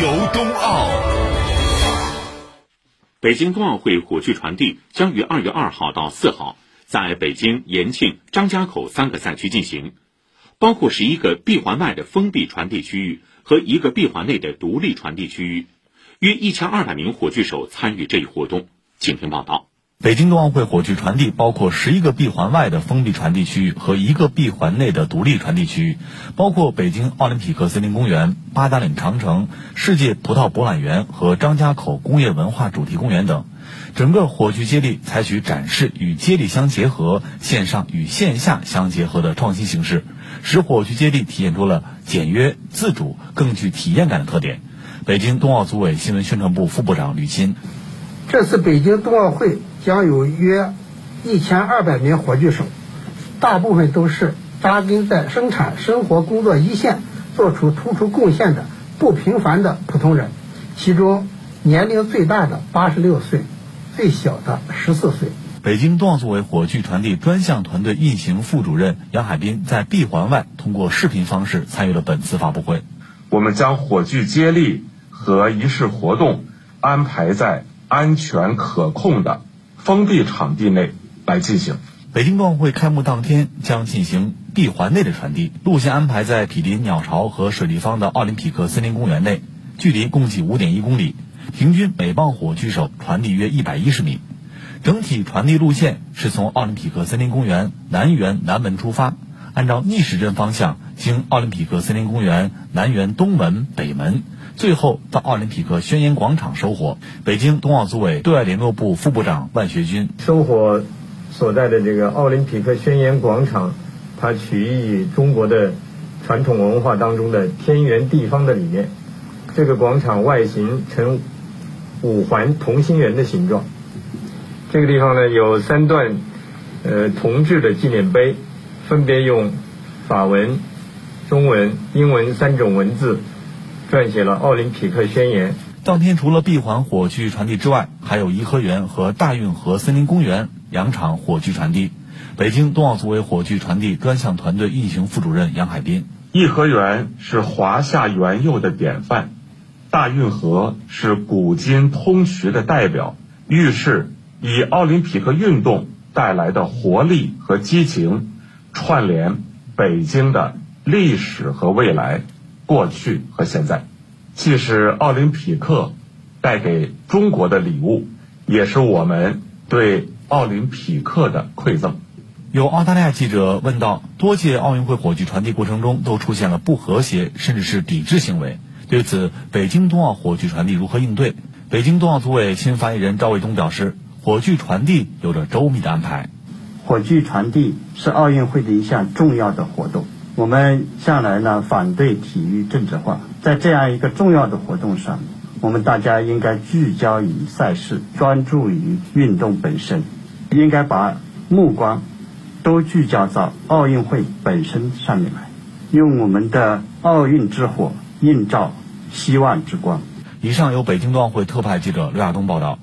游冬奥。北京冬奥会火炬传递将于二月二号到四号在北京、延庆、张家口三个赛区进行，包括十一个闭环外的封闭传递区域和一个闭环内的独立传递区域，约一千二百名火炬手参与这一活动。请听报道。北京冬奥会火炬传递包括十一个闭环外的封闭传递区域和一个闭环内的独立传递区域，包括北京奥林匹克森林公园、八达岭长城、世界葡萄博览园和张家口工业文化主题公园等。整个火炬接力采取展示与接力相结合、线上与线下相结合的创新形式，使火炬接力体现出了简约、自主、更具体验感的特点。北京冬奥组委新闻宣传部副部长吕钦。这次北京冬奥会将有约一千二百名火炬手，大部分都是扎根在生产生活工作一线、做出突出贡献的不平凡的普通人。其中，年龄最大的八十六岁，最小的十四岁。北京冬奥组委火炬传递专项团队运行副主任杨海滨在闭环外通过视频方式参与了本次发布会。我们将火炬接力和仪式活动安排在。安全可控的封闭场地内来进行。北京冬奥会开幕当天将进行闭环内的传递，路线安排在毗邻鸟巢和水立方的奥林匹克森林公园内，距离共计五点一公里，平均每棒火炬手传递约一百一十米。整体传递路线是从奥林匹克森林公园南园南门出发，按照逆时针方向经奥林匹克森林公园南园东门北门。最后到奥林匹克宣言广场收火。北京冬奥组委对外联络部副部长万学军收火所在的这个奥林匹克宣言广场，它取意于中国的传统文化当中的天圆地方的理念。这个广场外形呈五环同心圆的形状。这个地方呢有三段呃铜制的纪念碑，分别用法文、中文、英文三种文字。撰写了奥林匹克宣言。当天除了闭环火炬传递之外，还有颐和园和大运河森林公园两场火炬传递。北京冬奥组委火炬传递专项团队运行副主任杨海滨：颐和园是华夏园囿的典范，大运河是古今通衢的代表，预示以奥林匹克运动带来的活力和激情，串联北京的历史和未来。过去和现在，既是奥林匹克带给中国的礼物，也是我们对奥林匹克的馈赠。有澳大利亚记者问到：多届奥运会火炬传递过程中都出现了不和谐甚至是抵制行为，对此，北京冬奥火炬传递如何应对？北京冬奥组委新发言人赵卫东表示：火炬传递有着周密的安排。火炬传递是奥运会的一项重要的活动。我们向来呢反对体育政治化，在这样一个重要的活动上，我们大家应该聚焦于赛事，专注于运动本身，应该把目光都聚焦到奥运会本身上面来，用我们的奥运之火映照希望之光。以上由北京冬奥会特派记者刘亚东报道。